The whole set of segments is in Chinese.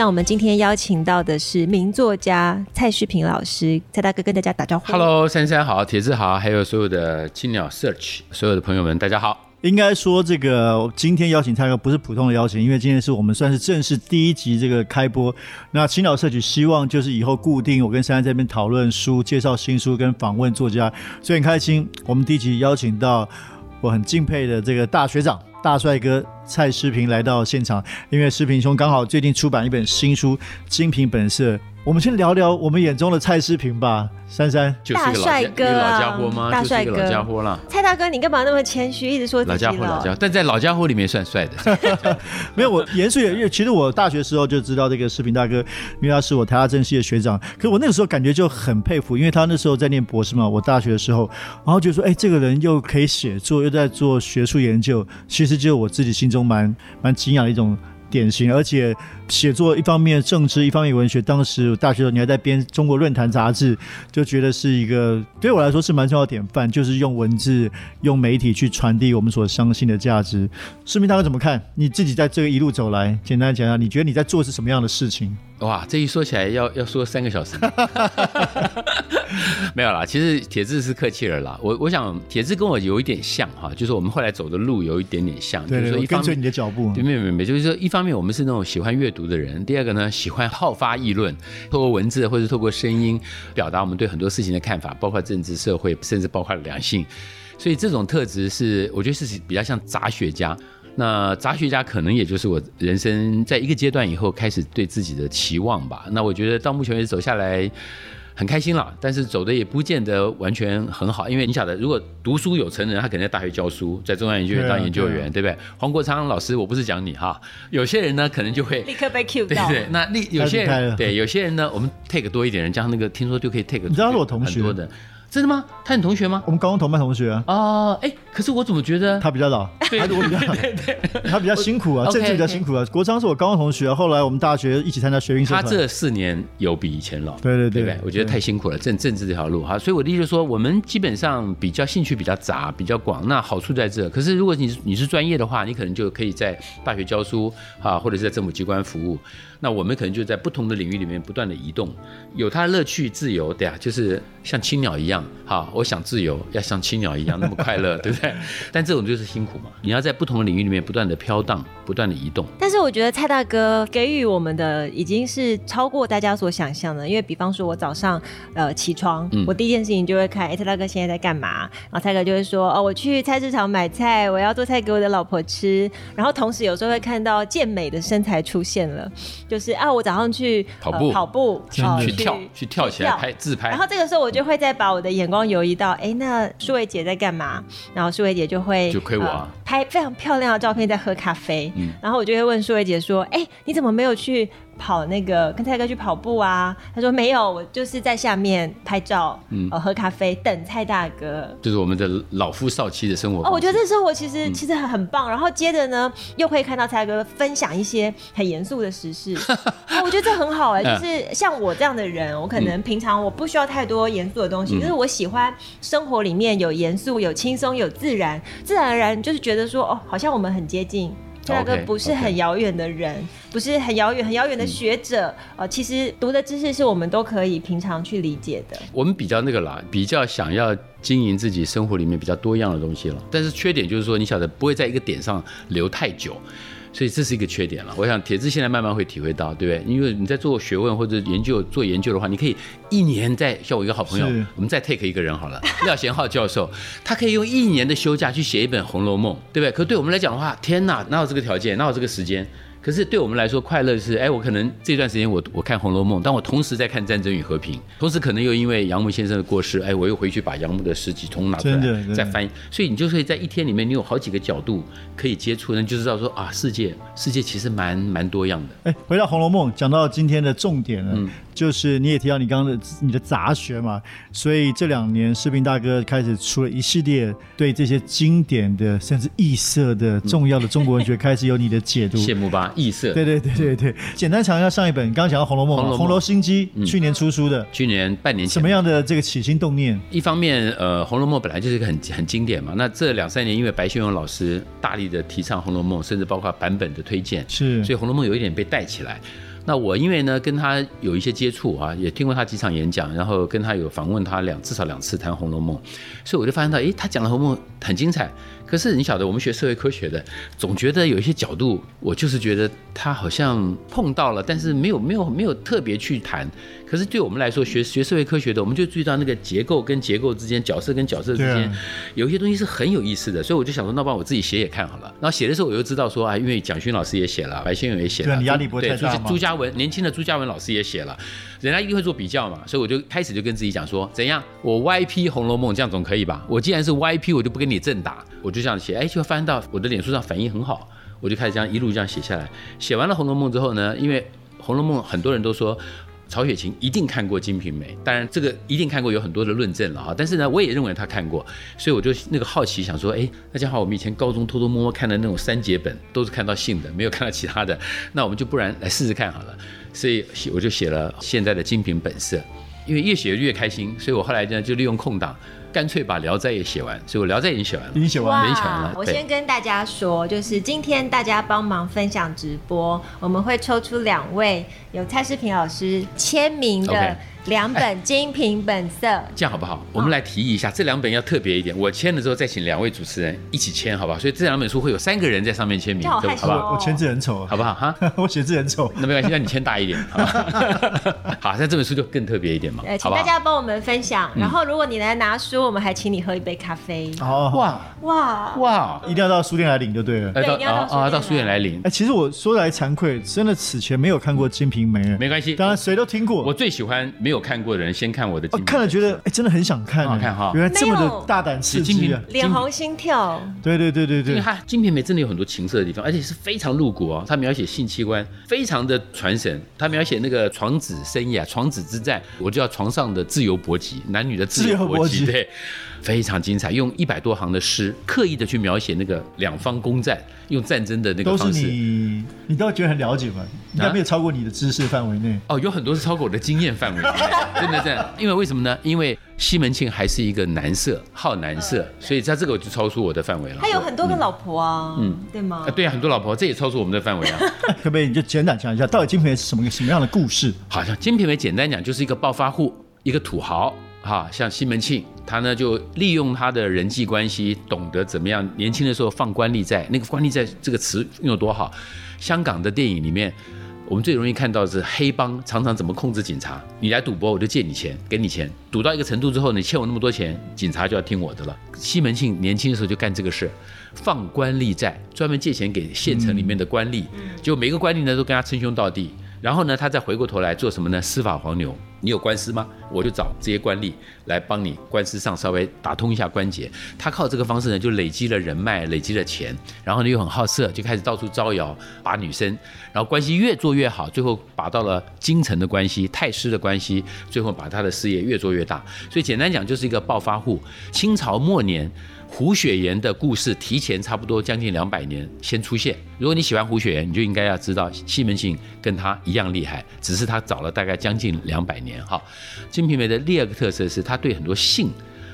那我们今天邀请到的是名作家蔡旭平老师，蔡大哥跟大家打招呼。Hello，珊珊好，铁子好，还有所有的青鸟 Search 所有的朋友们，大家好。应该说，这个今天邀请蔡哥不是普通的邀请，因为今天是我们算是正式第一集这个开播。那青鸟 Search 希望就是以后固定我跟珊珊这边讨论书、介绍新书跟访问作家，所以很开心，我们第一集邀请到我很敬佩的这个大学长。大帅哥蔡诗平来到现场，因为诗平兄刚好最近出版一本新书《精品本色》。我们先聊聊我们眼中的蔡诗平吧，珊珊。大帅哥啊，老家伙吗？大帅哥，老家伙啦。蔡大哥，你干嘛那么谦虚，一直说老家伙，老家伙，但在老家伙里面算帅的。没有，我严肃也，因为其实我大学时候就知道这个诗平大哥，因为他是我台大政系的学长。可是我那个时候感觉就很佩服，因为他那时候在念博士嘛，我大学的时候，然后就说，哎，这个人又可以写作，又在做学术研究，其实就我自己心中蛮蛮惊讶的一种。典型，而且写作一方面政治，一方面文学。当时大学的时候，你还在编《中国论坛》杂志，就觉得是一个对我来说是蛮重要的典范，就是用文字、用媒体去传递我们所相信的价值。市民大哥怎么看？你自己在这个一路走来，简单讲讲，你觉得你在做是什么样的事情？哇，这一说起来要要说三个小时，没有啦。其实铁志是客气了啦。我我想铁志跟我有一点像哈，就是我们后来走的路有一点点像，对对对，就是说一方面跟随你的脚步。对，没有没有没有，就是说一方面我们是那种喜欢阅读的人，第二个呢喜欢好发议论，透过文字或者透过声音表达我们对很多事情的看法，包括政治社会，甚至包括两性。所以这种特质是我觉得是比较像杂学家。那杂学家可能也就是我人生在一个阶段以后开始对自己的期望吧。那我觉得到目前为止走下来很开心了，但是走的也不见得完全很好，因为你晓得，如果读书有成人，他可能在大学教书，在中央研究院当研究员，对，啊对，啊、对不对？黄国昌老师，我不是讲你哈，有些人呢可能就会立刻被 cue 到，对对，那立有些人对有些人呢，我们 take 多一点人，加上那个听说就可以 take，你知道我同学的。真的吗？他你同学吗？我们高中同班同学啊。哦，哎，可是我怎么觉得他比较老？对，他比较老。对对 他比较辛苦啊，政治比较辛苦啊。国昌是我高中同学，后来我们大学一起参加学运社团。他这四年有比以前老。对对对，对，我觉得太辛苦了，政政治这条路哈。所以我的意思说，我们基本上比较兴趣比较杂，比较广。那好处在这。可是如果你你是专业的话，你可能就可以在大学教书啊，或者是在政府机关服务。那我们可能就在不同的领域里面不断的移动，有它的乐趣、自由，对啊，就是像青鸟一样，哈，我想自由，要像青鸟一样那么快乐，对不对？但这种就是辛苦嘛，你要在不同的领域里面不断的飘荡，不断的移动。但是我觉得蔡大哥给予我们的已经是超过大家所想象的，因为比方说我早上呃起床，嗯、我第一件事情就会看，哎，蔡大哥现在在干嘛？然后蔡哥就会说，哦，我去菜市场买菜，我要做菜给我的老婆吃。然后同时有时候会看到健美的身材出现了。就是啊，我早上去跑步，呃、跑步去跳，去跳起来拍自拍。然后这个时候我就会再把我的眼光游移到，哎，那舒伟姐在干嘛？然后舒伟姐就会就亏我、啊呃、拍非常漂亮的照片，在喝咖啡。嗯、然后我就会问舒伟姐说，哎，你怎么没有去？跑那个跟蔡哥去跑步啊？他说没有，我就是在下面拍照，嗯，喝咖啡等蔡大哥。就是我们的老夫少妻的生活。哦，我觉得这生活其实、嗯、其实很很棒。然后接着呢，又可以看到蔡哥分享一些很严肃的时事。哦，我觉得这很好哎、欸，就是像我这样的人，我可能平常我不需要太多严肃的东西，就、嗯、是我喜欢生活里面有严肃、有轻松、有自然，自然而然就是觉得说哦，好像我们很接近。蔡大哥不是很遥远的人.不是很遥远、很遥远的学者，呃、嗯，其实读的知识是我们都可以平常去理解的。我们比较那个啦，比较想要经营自己生活里面比较多样的东西了，但是缺点就是说，你晓得不会在一个点上留太久。所以这是一个缺点了。我想铁子现在慢慢会体会到，对不对？因为你在做学问或者研究做研究的话，你可以一年在像我一个好朋友，我们再 take 一个人好了，廖贤浩教授，他可以用一年的休假去写一本《红楼梦》，对不对？可对我们来讲的话，天哪，哪有这个条件，哪有这个时间？可是对我们来说，快乐是，哎，我可能这段时间我我看《红楼梦》，但我同时在看《战争与和平》，同时可能又因为杨牧先生的过世，哎，我又回去把杨牧的诗集通拿出来再翻译，所以你就可以在一天里面，你有好几个角度可以接触，那就知道说啊，世界世界其实蛮蛮多样的。哎，回到《红楼梦》，讲到今天的重点了。嗯就是你也提到你刚刚的你的杂学嘛，所以这两年士兵大哥开始出了一系列对这些经典的甚至异色的重要的中国文学开始有你的解读。羡慕吧，异色。对对对对对，简单讲一下上一本，刚刚讲到《红楼梦》，红楼心机，去年出书的，去年半年前。什么样的这个起心动念？一方面，呃，《红楼梦》本来就是一个很很经典嘛，那这两三年因为白先勇老师大力的提倡《红楼梦》，甚至包括版本的推荐，是，所以《红楼梦》有一点被带起来。那我因为呢跟他有一些接触啊，也听过他几场演讲，然后跟他有访问他两至少两次谈《红楼梦》，所以我就发现到，诶，他讲的《红楼梦》很精彩。可是你晓得，我们学社会科学的，总觉得有一些角度，我就是觉得他好像碰到了，但是没有没有没有特别去谈。可是对我们来说，学学社会科学的，我们就注意到那个结构跟结构之间，角色跟角色之间，有一些东西是很有意思的。所以我就想说，那帮我自己写写看好了。然后写的时候，我又知道说啊，因为蒋勋老师也写了，白先勇也写了，对，压力不太大嘛。朱家文年轻的朱家文老师也写了，人家一定会做比较嘛。所以我就开始就跟自己讲说，怎样，我 YP《红楼梦》这样总可以吧？我既然是 YP，我就不跟你正打，我就这样写。哎，就翻到我的脸书上反应很好，我就开始这样一路这样写下来。写完了《红楼梦》之后呢，因为《红楼梦》很多人都说。曹雪芹一定看过《金瓶梅》，当然这个一定看过有很多的论证了哈。但是呢，我也认为他看过，所以我就那个好奇想说，哎，那正好，我们以前高中偷偷摸摸看的那种三节本，都是看到性的，没有看到其他的，那我们就不然来试试看好了。所以我就写了现在的《金瓶本色》，因为越写越开心，所以我后来呢就利用空档。干脆把《聊斋》也写完，所以我《聊斋》已经写完了，已经写完了，没写完了。我先跟大家说，就是今天大家帮忙分享直播，我们会抽出两位有蔡世平老师签名的。两本《金瓶本色》，这样好不好？我们来提议一下，这两本要特别一点。我签了之后，再请两位主持人一起签，好不好？所以这两本书会有三个人在上面签名，好害羞哦，好不好？我签字很丑，好不好？哈，我写字很丑，那没关系，那你签大一点，好吧？好，那这本书就更特别一点嘛。请大家帮我们分享。然后，如果你来拿书，我们还请你喝一杯咖啡。哦，哇哇哇！一定要到书店来领就对了。对，一定要到到书店来领。哎，其实我说来惭愧，真的此前没有看过《金瓶梅》，没关系，当然谁都听过。我最喜欢没有看过的人先。看我的，看了觉得哎，真的很想看，好看哈！原来这么的大胆刺激啊，脸红心跳。对对对对对，因为它《金瓶梅》真的有很多情色的地方，而且是非常露骨哦。他描写性器官非常的传神，他描写那个床子生意啊，床子之战，我就叫床上的自由搏击，男女的自由搏击，对。非常精彩，用一百多行的诗，刻意的去描写那个两方攻战，用战争的那个方式。都是你，你都觉得很了解吗？应该没有超过你的知识范围内。哦，有很多是超过我的经验范围内，真的这样。因为为什么呢？因为西门庆还是一个男色，好男色，所以他这个就超出我的范围了。他有很多个老婆啊，嗯，对吗？对啊，很多老婆，这也超出我们的范围啊。可不可以你就简短讲一下，到底《金瓶梅》是什么什么样的故事？好像《金瓶梅》简单讲就是一个暴发户，一个土豪。哈，像西门庆，他呢就利用他的人际关系，懂得怎么样年轻的时候放官吏债。那个官吏债这个词用得多好。香港的电影里面，我们最容易看到的是黑帮常常怎么控制警察。你来赌博，我就借你钱，给你钱，赌到一个程度之后，你欠我那么多钱，警察就要听我的了。西门庆年轻的时候就干这个事，放官吏债，专门借钱给县城里面的官吏，就每个官吏呢都跟他称兄道弟。然后呢，他再回过头来做什么呢？司法黄牛，你有官司吗？我就找这些官吏来帮你官司上稍微打通一下关节。他靠这个方式呢，就累积了人脉，累积了钱。然后呢，又很好色，就开始到处招摇，把女生，然后关系越做越好，最后把到了京城的关系、太师的关系，最后把他的事业越做越大。所以简单讲，就是一个暴发户。清朝末年。胡雪岩的故事提前差不多将近两百年先出现。如果你喜欢胡雪岩，你就应该要知道西门庆跟他一样厉害，只是他早了大概将近两百年。哈，《金瓶梅》的第二个特色是他对很多性，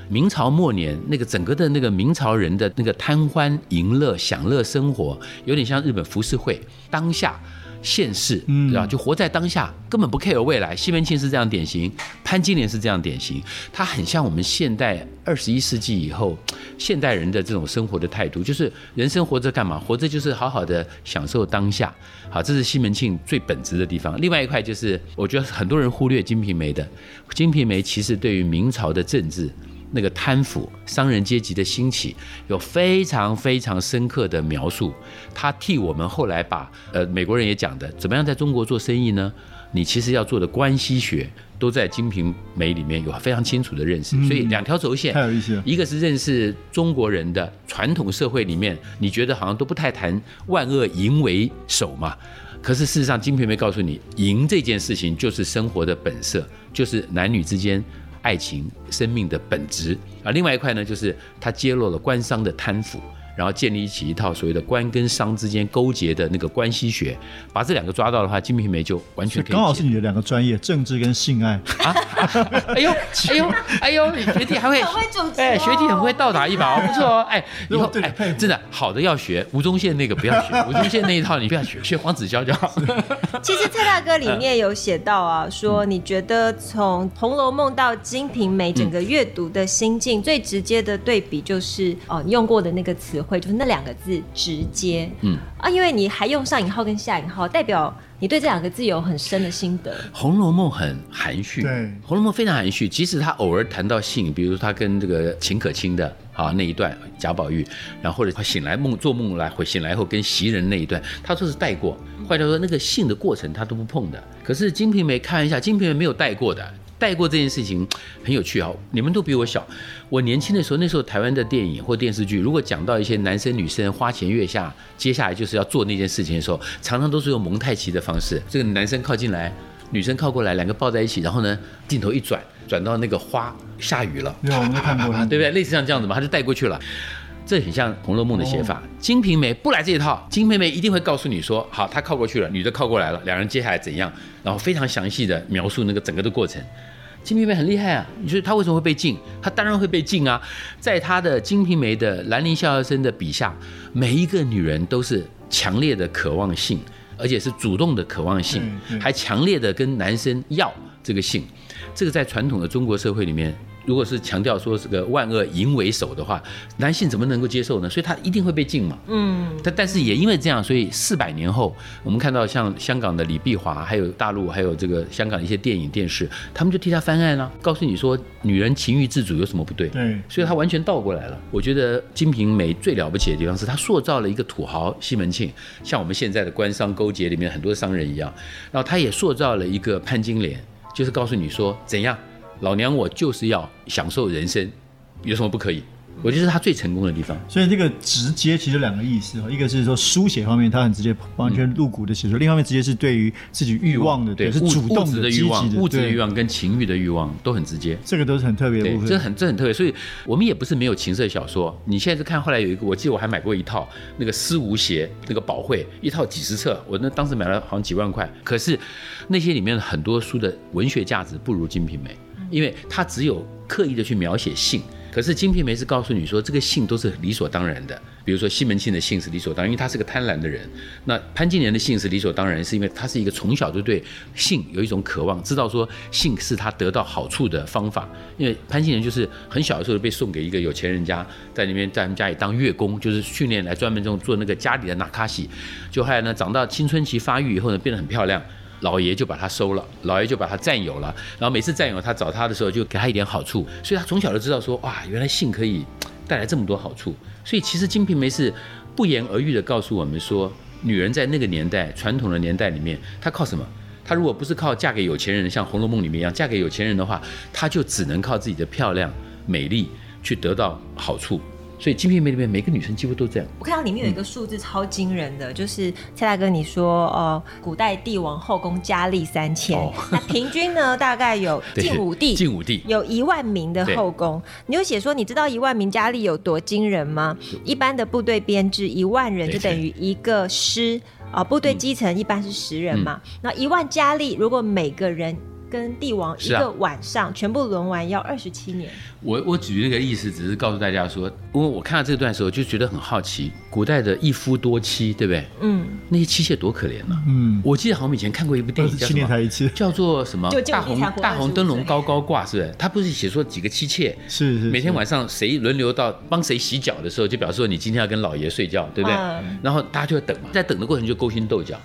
明朝末年那个整个的那个明朝人的那个贪欢淫乐、享乐生活，有点像日本浮世绘当下。现世，对吧？就活在当下，根本不 care 未来。西门庆是这样典型，潘金莲是这样典型，他很像我们现代二十一世纪以后现代人的这种生活的态度，就是人生活着干嘛？活着就是好好的享受当下。好，这是西门庆最本质的地方。另外一块就是，我觉得很多人忽略《金瓶梅》的，《金瓶梅》其实对于明朝的政治那个贪腐、商人阶级的兴起，有非常非常深刻的描述。他替我们后来把呃美国人也讲的，怎么样在中国做生意呢？你其实要做的关系学，都在《金瓶梅》里面有非常清楚的认识。所以两条轴线，太有意思了。一个是认识中国人的传统社会里面，你觉得好像都不太谈万恶淫为首嘛？可是事实上，《金瓶梅》告诉你，淫这件事情就是生活的本色，就是男女之间爱情、生命的本质。啊另外一块呢，就是他揭露了官商的贪腐。然后建立起一套所谓的官跟商之间勾结的那个关系学，把这两个抓到的话，《金瓶梅》就完全可以。刚好是你的两个专业，政治跟性爱啊！哎呦，哎呦，哎呦，你学弟还会，哎，学弟很会倒打一把哦，不错哦，哎，以后哎，真的好的要学，吴宗宪那个不要学，吴宗宪那一套你不要学，学黄子佼就好。其实蔡大哥里面有写到啊，说你觉得从《红楼梦》到《金瓶梅》整个阅读的心境，最直接的对比就是哦，你用过的那个词。会就是那两个字直接，嗯啊，因为你还用上引号跟下引号，代表你对这两个字有很深的心得。《红楼梦》很含蓄，对，《红楼梦》非常含蓄。即使他偶尔谈到性，比如他跟这个秦可卿的啊那一段贾宝玉，然后或者他醒来梦做梦来，会醒来后跟袭人那一段，他都是带过。换句话说，那个性的过程他都不碰的。可是《金瓶梅》看一下，《金瓶梅》没有带过的。带过这件事情 很有趣啊！你们都比我小，我年轻的时候，那时候台湾的电影或电视剧，如果讲到一些男生女生花前月下，接下来就是要做那件事情的时候，常常都是用蒙太奇的方式，这个男生靠近来，女生靠过来，两个抱在一起，然后呢，镜头一转，转到那个花下雨了，有我们看过，对不对？类似像这样子嘛，他就带过去了，这很像《红楼梦》的写法。《金瓶梅》不来这一套，《金瓶梅》一定会告诉你说，好，他靠过去了，女的靠过来了，两人接下来怎样，然后非常详细的描述那个整个的过程。金瓶梅很厉害啊！你说他为什么会被禁？他当然会被禁啊！在他的《金瓶梅》的兰陵笑笑生的笔下，每一个女人都是强烈的渴望性，而且是主动的渴望性，还强烈的跟男生要这个性。这个在传统的中国社会里面。如果是强调说这个万恶淫为首的话，男性怎么能够接受呢？所以他一定会被禁嘛。嗯，但但是也因为这样，所以四百年后，我们看到像香港的李碧华，还有大陆，还有这个香港的一些电影电视，他们就替他翻案了，告诉你说女人情欲自主有什么不对？对，所以他完全倒过来了。我觉得《金瓶梅》最了不起的地方是，他塑造了一个土豪西门庆，像我们现在的官商勾结里面很多商人一样，然后他也塑造了一个潘金莲，就是告诉你说怎样。老娘我就是要享受人生，有什么不可以？我觉得是他最成功的地方。所以这个直接其实两个意思，一个是说书写方面，他很直接，完全露骨的写作；另一方面，直接是对于自己欲望的，对，是主动的、欲望、物质的欲望跟情欲的欲望都很直接。这个都是很特别的部分，这很这很特别。所以我们也不是没有情色小说。你现在是看后来有一个，我记得我还买过一套那个思无邪那个宝绘，一套几十册，我那当时买了好像几万块。可是那些里面很多书的文学价值不如《金瓶梅》。因为他只有刻意的去描写性，可是《金瓶梅》是告诉你说这个性都是理所当然的。比如说西门庆的性是理所当然，因为他是个贪婪的人。那潘金莲的性是理所当然，是因为他是一个从小就对性有一种渴望，知道说性是他得到好处的方法。因为潘金莲就是很小的时候被送给一个有钱人家，在那边在他们家里当乐工，就是训练来专门这种做那个家里的那卡西。就后来呢，长到青春期发育以后呢，变得很漂亮。老爷就把他收了，老爷就把他占有了，然后每次占有他找他的时候就给他一点好处，所以他从小就知道说哇，原来性可以带来这么多好处。所以其实《金瓶梅》是不言而喻的告诉我们说，女人在那个年代传统的年代里面，她靠什么？她如果不是靠嫁给有钱人，像《红楼梦》里面一样嫁给有钱人的话，她就只能靠自己的漂亮、美丽去得到好处。所以《金瓶梅》里面每个女生几乎都这样。我看到里面有一个数字超惊人的，嗯、就是蔡大哥你说，呃，古代帝王后宫佳丽三千，哦，那平均呢大概有 晋武帝，晋武帝有一万名的后宫。你有写说，你知道一万名佳丽有多惊人吗？一般的部队编制一万人就等于一个师啊，呃，部队基层一般是十人嘛，那，嗯、一万佳丽如果每个人。跟帝王一个晚上全部轮完要二十七年。我我举这个意思，只是告诉大家说，因为我看到这段时候就觉得很好奇，古代的一夫多妻，对不对？嗯，那些妻妾多可怜呢、啊。嗯，我记得好像以前看过一部电影，叫什么？七年才一次，叫做什么？大红大红灯笼高高挂，是不是？他不是写说几个妻妾是是，每天晚上谁轮流到帮谁洗脚的时候，就表示说你今天要跟老爷睡觉，对不对？嗯、然后大家就在等嘛，在等的过程就勾心斗角。《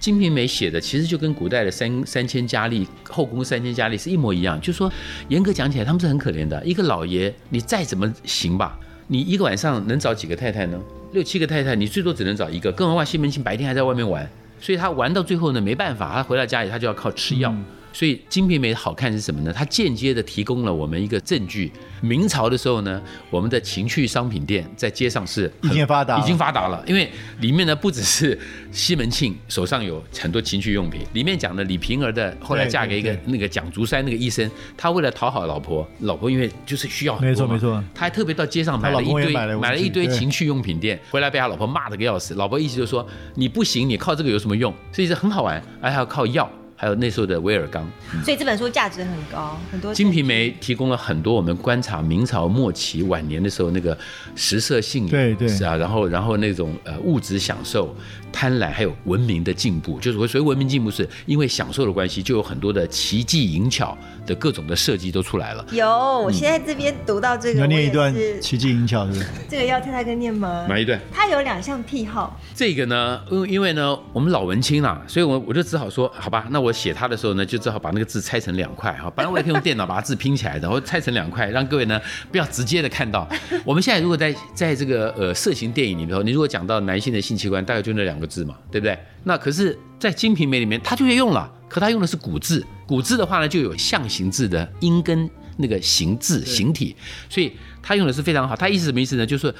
金瓶梅》写的其实就跟古代的三三千佳丽后宫三千佳丽是一模一样，就是说严格讲起来，他们是很可怜的。一个老爷，你再怎么行吧，你一个晚上能找几个太太呢？六七个太太，你最多只能找一个。更何况西门庆白天还在外面玩，所以他玩到最后呢，没办法，他回到家里他就要靠吃药。所以《金瓶梅》好看是什么呢？它间接的提供了我们一个证据。明朝的时候呢，我们的情趣商品店在街上是已经发达，已经发达了。因为里面呢不只是西门庆手上有很多情趣用品，里面讲的李瓶儿的后来嫁给一个那个蒋竹山那个医生，他为了讨好老婆，老婆因为就是需要没错没错，他还特别到街上买了一堆买了，买了一堆情趣用品店，回来被他老婆骂得个要死。老婆意思就是说你不行，你靠这个有什么用？所以是很好玩，而还要靠药。还有那时候的威尔刚，所以这本书价值很高，很多。《金瓶梅》提供了很多我们观察明朝末期晚年的时候那个食色性也，对对，是啊，然后然后那种呃物质享受、贪婪，还有文明的进步，就是所谓文明进步是因为享受的关系，就有很多的奇技淫巧的各种的设计都出来了。有，我现在这边读到这个，要念一段奇技淫巧是不是？这个要太太跟念吗？哪一段？他有两项癖好。这个呢，因因为呢，我们老文青啦，所以我我就只好说，好吧，那我。写他的时候呢，就只好把那个字拆成两块哈。本来我也可以用电脑把它字拼起来，然后拆成两块，让各位呢不要直接的看到。我们现在如果在在这个呃色情电影里头，你如果讲到男性的性器官，大概就那两个字嘛，对不对？那可是，在《金瓶梅》里面，他就会用了，可他用的是古字。古字的话呢，就有象形字的音跟那个形字形体，所以他用的是非常好。他意思什么意思呢？就是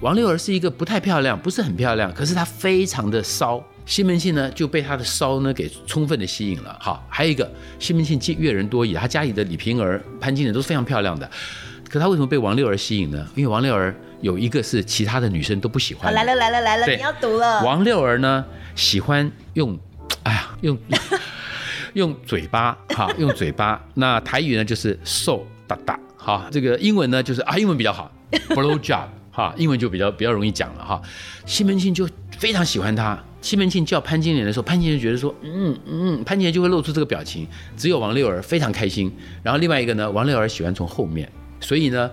王六儿是一个不太漂亮，不是很漂亮，可是她非常的骚。西门庆呢就被她的骚呢给充分的吸引了。好，还有一个西门庆阅人多矣，他家里的李瓶儿、潘金莲都是非常漂亮的。可他为什么被王六儿吸引呢？因为王六儿有一个是其他的女生都不喜欢。来了来了来了，你要读了。王六儿呢喜欢用，哎呀，用 用嘴巴，哈，用嘴巴。那台语呢就是瘦哒哒，哈，这个英文呢就是啊，英文比较好，blow job，哈，英文就比较比较容易讲了哈。西门庆就非常喜欢他。西门庆叫潘金莲的时候，潘金莲觉得说，嗯嗯，潘金莲就会露出这个表情。只有王六儿非常开心。然后另外一个呢，王六儿喜欢从后面，所以呢，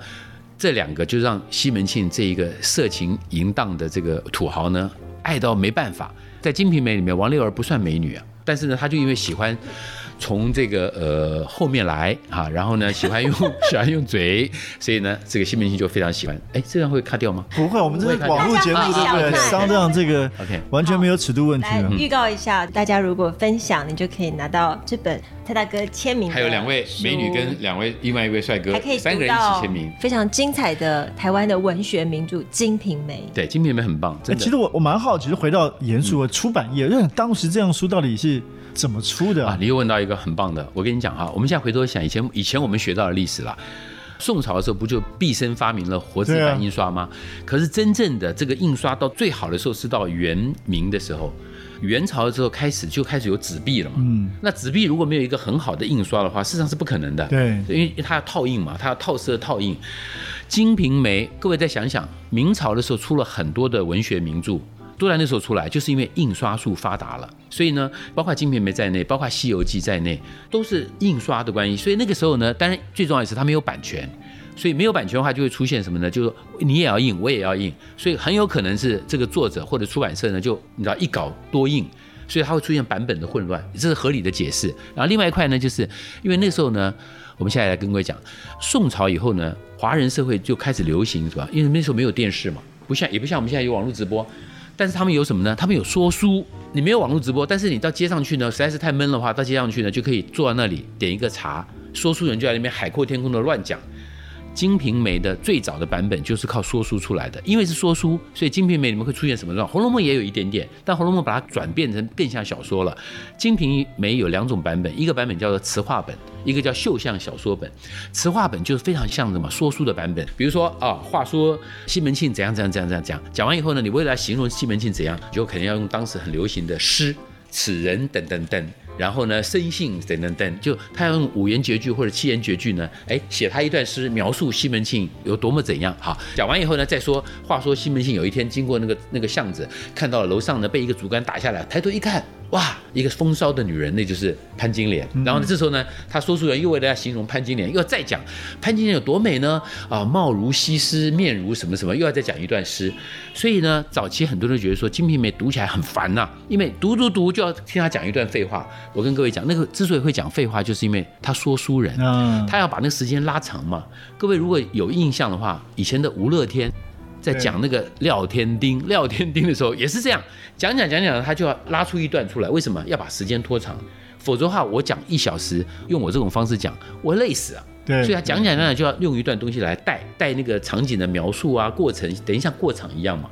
这两个就让西门庆这一个色情淫荡的这个土豪呢，爱到没办法。在《金瓶梅》里面，王六儿不算美女啊，但是呢，他就因为喜欢。从这个呃后面来啊，然后呢喜欢用喜欢用嘴，所以呢这个新明星就非常喜欢。哎，这样会卡掉吗？不会，我们这是网络节目，对不对？商量这个 OK，完全没有尺度问题。来预告一下，大家如果分享，你就可以拿到这本蔡大哥签名。还有两位美女跟两位另外一位帅哥，还可以三个人一起签名。非常精彩的台湾的文学名著《金瓶梅》。对，《金瓶梅》很棒，真的。其实我我蛮好奇，回到严肃的出版业，因为当时这样书到底是。怎么出的啊？你又问到一个很棒的，我跟你讲哈，我们现在回头想，以前以前我们学到的历史啦，宋朝的时候不就毕生发明了活字版印刷吗？可是真正的这个印刷到最好的时候是到元明的时候，元朝的时候开始就开始有纸币了嘛。嗯，那纸币如果没有一个很好的印刷的话，事实上是不可能的。对，因为它要套印嘛，它要套色套印。《金瓶梅》，各位再想想，明朝的时候出了很多的文学名著。都在那时候出来，就是因为印刷术发达了，所以呢，包括《金瓶梅》在内，包括《西游记》在内，都是印刷的关系。所以那个时候呢，当然最重要的是它没有版权，所以没有版权的话，就会出现什么呢？就是你也要印，我也要印，所以很有可能是这个作者或者出版社呢，就你知道一稿多印，所以它会出现版本的混乱，这是合理的解释。然后另外一块呢，就是因为那时候呢，我们现在来跟各位讲，宋朝以后呢，华人社会就开始流行，是吧？因为那时候没有电视嘛，不像也不像我们现在有网络直播。但是他们有什么呢？他们有说书，你没有网络直播，但是你到街上去呢，实在是太闷的话，到街上去呢，就可以坐在那里点一个茶，说书人就在那边海阔天空的乱讲。《金瓶梅》的最早的版本就是靠说书出来的，因为是说书，所以《金瓶梅》里面会出现什么状况？《红楼梦》也有一点点，但《红楼梦》把它转变成更像小说了。《金瓶梅》有两种版本，一个版本叫做词话本，一个叫绣像小说本。词话本就是非常像什么说书的版本，比如说啊，话说西门庆怎样怎样怎样怎样讲，讲完以后呢，你为了形容西门庆怎样，就肯定要用当时很流行的诗、此人等等等。然后呢，生性等等等，就他要用五言绝句或者七言绝句呢，哎，写他一段诗，描述西门庆有多么怎样。好，讲完以后呢，再说，话说西门庆有一天经过那个那个巷子，看到了楼上呢被一个竹竿打下来，抬头一看。哇，一个风骚的女人，那就是潘金莲。然后呢，这时候呢，他说书人又为了要形容潘金莲，又要再讲潘金莲有多美呢？啊，貌如西施，面如什么什么，又要再讲一段诗。所以呢，早期很多人觉得说《金瓶梅》读起来很烦呐、啊，因为读读读就要听他讲一段废话。我跟各位讲，那个之所以会讲废话，就是因为他说书人，他要把那个时间拉长嘛。各位如果有印象的话，以前的吴乐天。在讲那个廖天丁，廖天丁的时候也是这样讲讲讲讲，他就要拉出一段出来。为什么要把时间拖长？否则的话，我讲一小时，用我这种方式讲，我累死啊。对，所以他讲讲讲讲就要用一段东西来带带那个场景的描述啊，过程等于像过场一样嘛。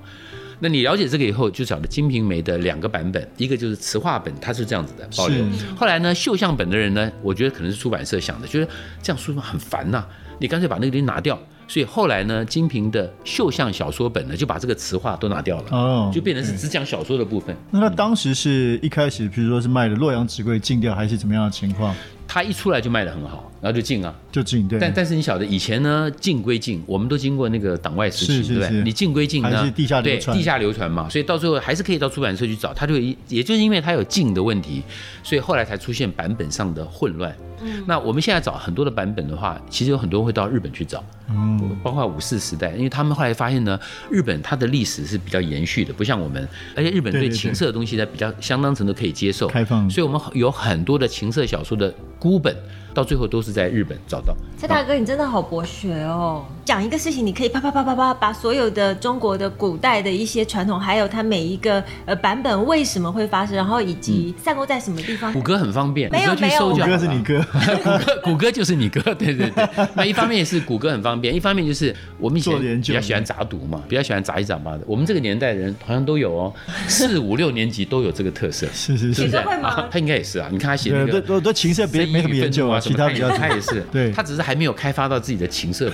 那你了解这个以后，就晓得《金瓶梅》的两个版本，一个就是词话本，它是这样子的保留。后来呢，绣像本的人呢，我觉得可能是出版社想的，觉得这样书很烦呐，你干脆把那个东西拿掉。所以后来呢，金瓶的绣像小说本呢，就把这个词话都拿掉了，哦，就变成是只讲小说的部分。那他当时是一开始，比如说是卖的洛阳纸贵禁掉，还是怎么样的情况？他一出来就卖得很好，然后就进啊，就进。对。但但是你晓得，以前呢，进归进，我们都经过那个党外时期，对不对？你进归进呢，是地下流传，对，地下流传嘛，所以到最后还是可以到出版社去找。它就也就是因为它有进的问题，所以后来才出现版本上的混乱。嗯，那我们现在找很多的版本的话，其实有很多人会到日本去找，嗯，包括五四时代，因为他们后来发现呢，日本它的历史是比较延续的，不像我们，而且日本对情色的东西呢比较相当程度可以接受，开放，所以我们有很多的情色小说的孤本。到最后都是在日本找到。蔡大哥，你真的好博学哦！讲一个事情，你可以啪啪啪啪啪把所有的中国的古代的一些传统，还有它每一个呃版本为什么会发生，然后以及散落在什么地方。谷歌很方便，没有没有，谷歌是你哥，谷歌谷歌就是你哥，对对对。那一方面也是谷歌很方便，一方面就是我们以前比较喜欢杂读嘛，比较喜欢杂一杂八的。我们这个年代的人好像都有哦，四五六年级都有这个特色。是是是，会吗？他应该也是啊。你看他写的都都情色别没什么研究啊。其他比较，他也是，对，他只是还没有开发到自己的情色，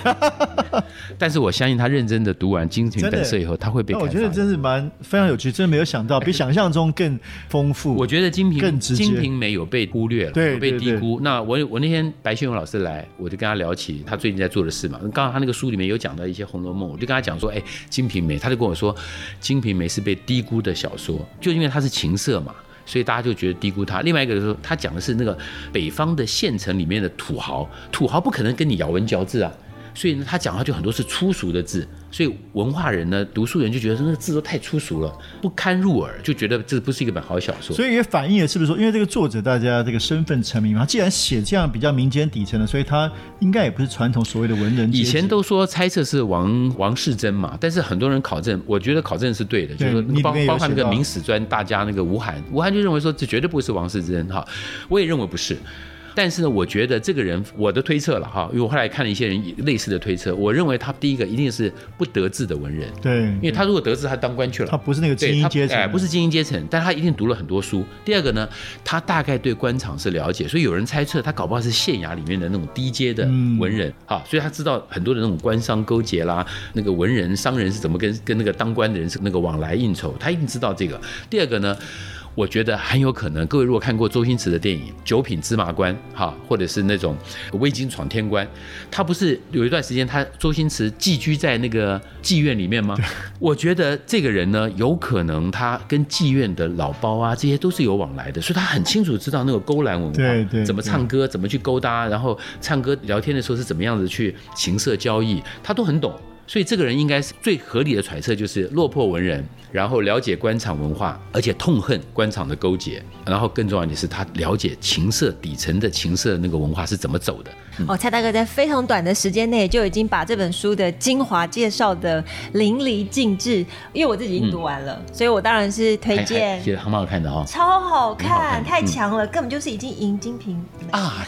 但是我相信他认真的读完《金瓶本色》以后，他会被开发。我觉得真是蛮非常有趣，真的没有想到，比想象中更丰富。我觉得《金瓶》更直接，《金瓶梅》有被忽略了，对，有被低估。那我我那天白先勇老师来，我就跟他聊起他最近在做的事嘛。刚好他那个书里面有讲到一些《红楼梦》，我就跟他讲说，哎，《金瓶梅》，他就跟我说，《金瓶梅》是被低估的小说，就因为它是情色嘛。所以大家就觉得低估他。另外一个就是说，他讲的是那个北方的县城里面的土豪，土豪不可能跟你咬文嚼字啊。所以呢，他讲话就很多是粗俗的字，所以文化人呢、读书人就觉得说那个字都太粗俗了，不堪入耳，就觉得这不是一个本好小说。所以也反映了是不是说，因为这个作者大家这个身份成名嘛，他既然写这样比较民间底层的，所以他应该也不是传统所谓的文人。以前都说猜测是王王世贞嘛，但是很多人考证，我觉得考证是对的，对就是说包包括那个明史专大家那个吴晗，吴晗就认为说这绝对不是王世贞哈，我也认为不是。但是呢，我觉得这个人，我的推测了哈，因为我后来看了一些人类似的推测，我认为他第一个一定是不得志的文人，对，因为他如果得志，他当官去了，他不是那个精英阶层，哎，不是精英阶层，但他一定读了很多书。第二个呢，他大概对官场是了解，所以有人猜测他搞不好是县衙里面的那种低阶的文人，哈、嗯，所以他知道很多的那种官商勾结啦，那个文人商人是怎么跟跟那个当官的人是那个往来应酬，他一定知道这个。第二个呢？我觉得很有可能，各位如果看过周星驰的电影《九品芝麻官》哈，或者是那种《威惊闯天关》，他不是有一段时间他周星驰寄居在那个妓院里面吗？我觉得这个人呢，有可能他跟妓院的老包啊，这些都是有往来的，所以他很清楚知道那个勾栏文化，对对，怎么唱歌，怎么去勾搭，然后唱歌聊天的时候是怎么样子去情色交易，他都很懂。所以这个人应该是最合理的揣测，就是落魄文人，然后了解官场文化，而且痛恨官场的勾结，然后更重要的是他了解情色底层的情色那个文化是怎么走的。嗯、哦，蔡大哥在非常短的时间内就已经把这本书的精华介绍的淋漓尽致，因为我自己已经读完了，嗯、所以我当然是推荐。其实很好看的哦，超好看，好看太强了，嗯、根本就是已经赢金瓶啊。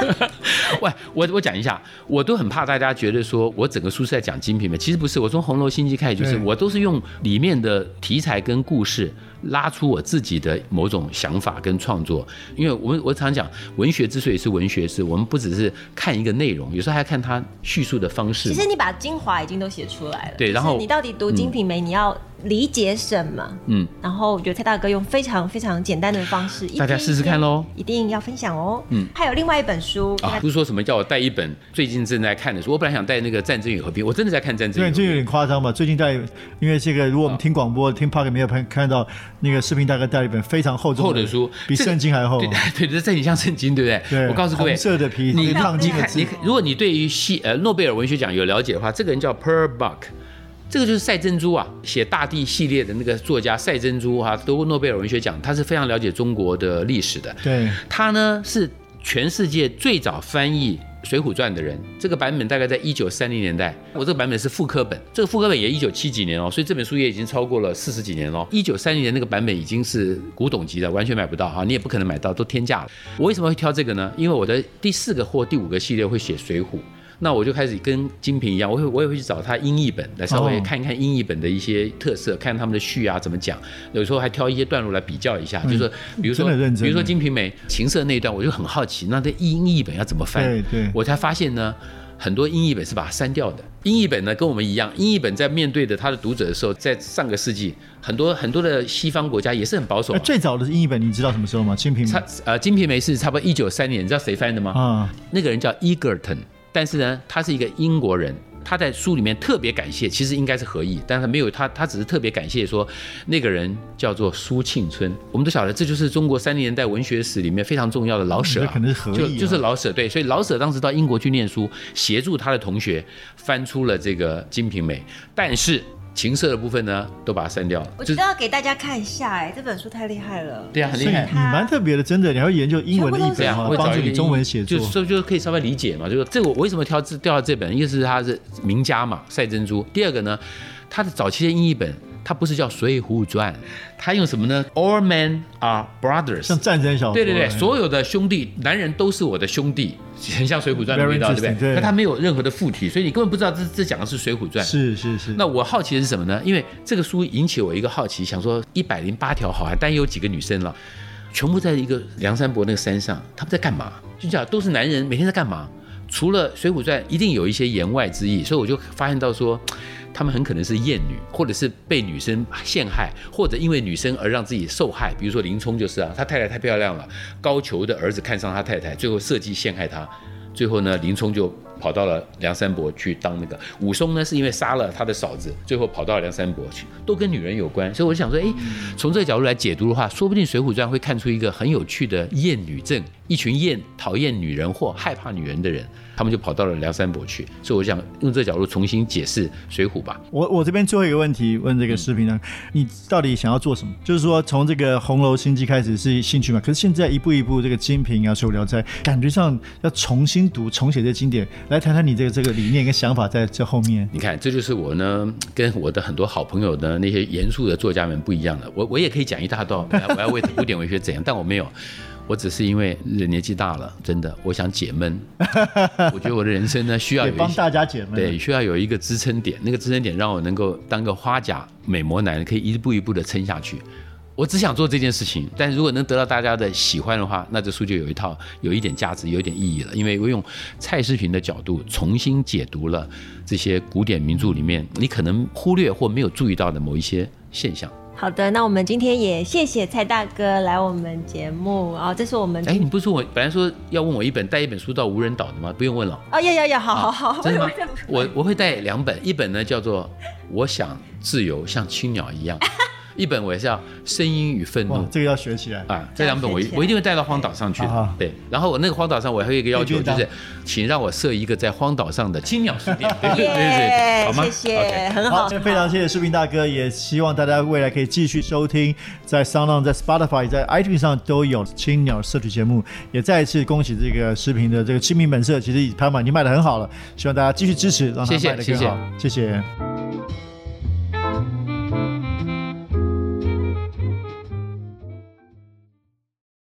喂，我我讲一下，我都很怕大家觉得说我整个书是在讲《金瓶梅》，其实不是。我从《红楼心计》开始，就是我都是用里面的题材跟故事拉出我自己的某种想法跟创作。因为我们我常讲，文学之所以是文学，是我们不只是看一个内容，有时候还要看它叙述的方式。其实你把精华已经都写出来了。对，然后你到底读《金瓶梅》，你要理解什么？嗯，然后我觉得蔡大哥用非常非常简单的方式，大家试试看喽，一定要分享哦。嗯，还有另外一本书啊，不是说什么叫我带一本最近正在看的书，我本来想带那个《战争与和平》，我真的在看《战争与和平》。对，这有点夸张吧？最近带，因为这个，如果我们听广播、听 Podcast 没有看看到那个视频大哥带了一本非常厚重的书，比圣经还厚。对，这这很像圣经，对不对？对。我告诉各位，红色的皮，你看，你看，你如果你对于西呃诺贝尔文学奖有了解的话，这个人叫 Pearl Buck。这个就是赛珍珠啊，写《大地》系列的那个作家赛珍珠哈、啊，得过诺贝尔文学奖，他是非常了解中国的历史的。对，他呢是全世界最早翻译《水浒传》的人。这个版本大概在一九三零年代，我这个版本是复刻本，这个复刻本也一九七几年哦，所以这本书也已经超过了四十几年了。一九三零年那个版本已经是古董级的，完全买不到哈，你也不可能买到，都天价了。我为什么会挑这个呢？因为我的第四个或第五个系列会写《水浒》。那我就开始跟金平一样，我会我也会去找他英译本来稍微看一看英译本的一些特色，看他们的序啊怎么讲，有时候还挑一些段落来比较一下，就是说，比如说，比如说《金瓶梅》情色那一段，我就很好奇，那这英译本要怎么翻？对对，我才发现呢，很多英译本是把它删掉的。英译本呢跟我们一样，英译本在面对的他的读者的时候，在上个世纪，很多很多的西方国家也是很保守。最早的英译本你知道什么时候吗？《金瓶梅》呃，《金瓶梅》是差不多一九三年，你知道谁翻的吗？啊，那个人叫 Egerton。但是呢，他是一个英国人，他在书里面特别感谢，其实应该是何意，但是他没有他，他只是特别感谢说那个人叫做苏庆春。我们都晓得，这就是中国三十年代文学史里面非常重要的老舍，可能是何意、啊，就就是老舍对，所以老舍当时到英国去念书，协助他的同学翻出了这个《金瓶梅》，但是。情色的部分呢，都把它删掉了。我觉得要给大家看一下，哎，这本书太厉害了。对啊，很厉害。你蛮特别的，真的，你还会研究英文的译本啊，会帮助你中文写作，就就就可以稍微理解嘛。就是这个我为什么挑这调到这本，一个是他是名家嘛，赛珍珠。第二个呢，他的早期的英译本。他不是叫《水浒传》，他用什么呢？All men are brothers，像战争小说。对对对，所有的兄弟，男人都是我的兄弟，很像《水浒传》的味道，对不对？那他没有任何的附体，所以你根本不知道这这讲的是《水浒传》。是是是。那我好奇的是什么呢？因为这个书引起我一个好奇，想说一百零八条好汉，但有几个女生了，全部在一个梁山伯那个山上，他们在干嘛？就讲都是男人，每天在干嘛？除了《水浒传》，一定有一些言外之意，所以我就发现到说。他们很可能是厌女，或者是被女生陷害，或者因为女生而让自己受害。比如说林冲就是啊，他太太太漂亮了，高俅的儿子看上他太太，最后设计陷害他。最后呢，林冲就跑到了梁山伯去当那个武松呢，是因为杀了他的嫂子，最后跑到了梁山伯去，都跟女人有关。所以我想说，哎，从这个角度来解读的话，说不定《水浒传》会看出一个很有趣的厌女症，一群厌讨厌女人或害怕女人的人。他们就跑到了梁山伯去，所以我想用这个角度重新解释《水浒》吧。我我这边最后一个问题问这个视频呢，嗯、你到底想要做什么？就是说从这个《红楼心计》开始是兴趣嘛？可是现在一步一步这个《金瓶》啊，《水浒聊斋》，感觉上要重新读、重写这经典，来谈谈你这个这个理念跟想法在这后面。你看，这就是我呢跟我的很多好朋友的那些严肃的作家们不一样的。我 我也可以讲一大段，我要为古典文学怎样，但我没有。我只是因为人年纪大了，真的，我想解闷。我觉得我的人生呢，需要有帮大家解闷，对，需要有一个支撑点，那个支撑点让我能够当个花甲美魔男，可以一步一步的撑下去。我只想做这件事情，但如果能得到大家的喜欢的话，那这书就有一套有一点价值，有一点意义了。因为我用蔡世平的角度重新解读了这些古典名著里面你可能忽略或没有注意到的某一些现象。好的，那我们今天也谢谢蔡大哥来我们节目啊、哦，这是我们哎，你不是说我本来说要问我一本带一本书到无人岛的吗？不用问了。哦，要要要，好好好，真的吗？我我会带两本，一本呢叫做《我想自由像青鸟一样》。一本我也是要声音与愤怒，这个要学起来啊！这两本我我一定会带到荒岛上去的。对，然后我那个荒岛上我还有一个要求，就是请让我设一个在荒岛上的青鸟书店。对对对，好吗？谢谢，很好。非常谢谢视频大哥，也希望大家未来可以继续收听，在 SoundOn、在 Spotify、在 iTunes 上都有青鸟社区节目。也再一次恭喜这个视频的这个亲民本色，其实排行榜已经卖的很好了，希望大家继续支持，让它卖得更好。谢谢。谢谢。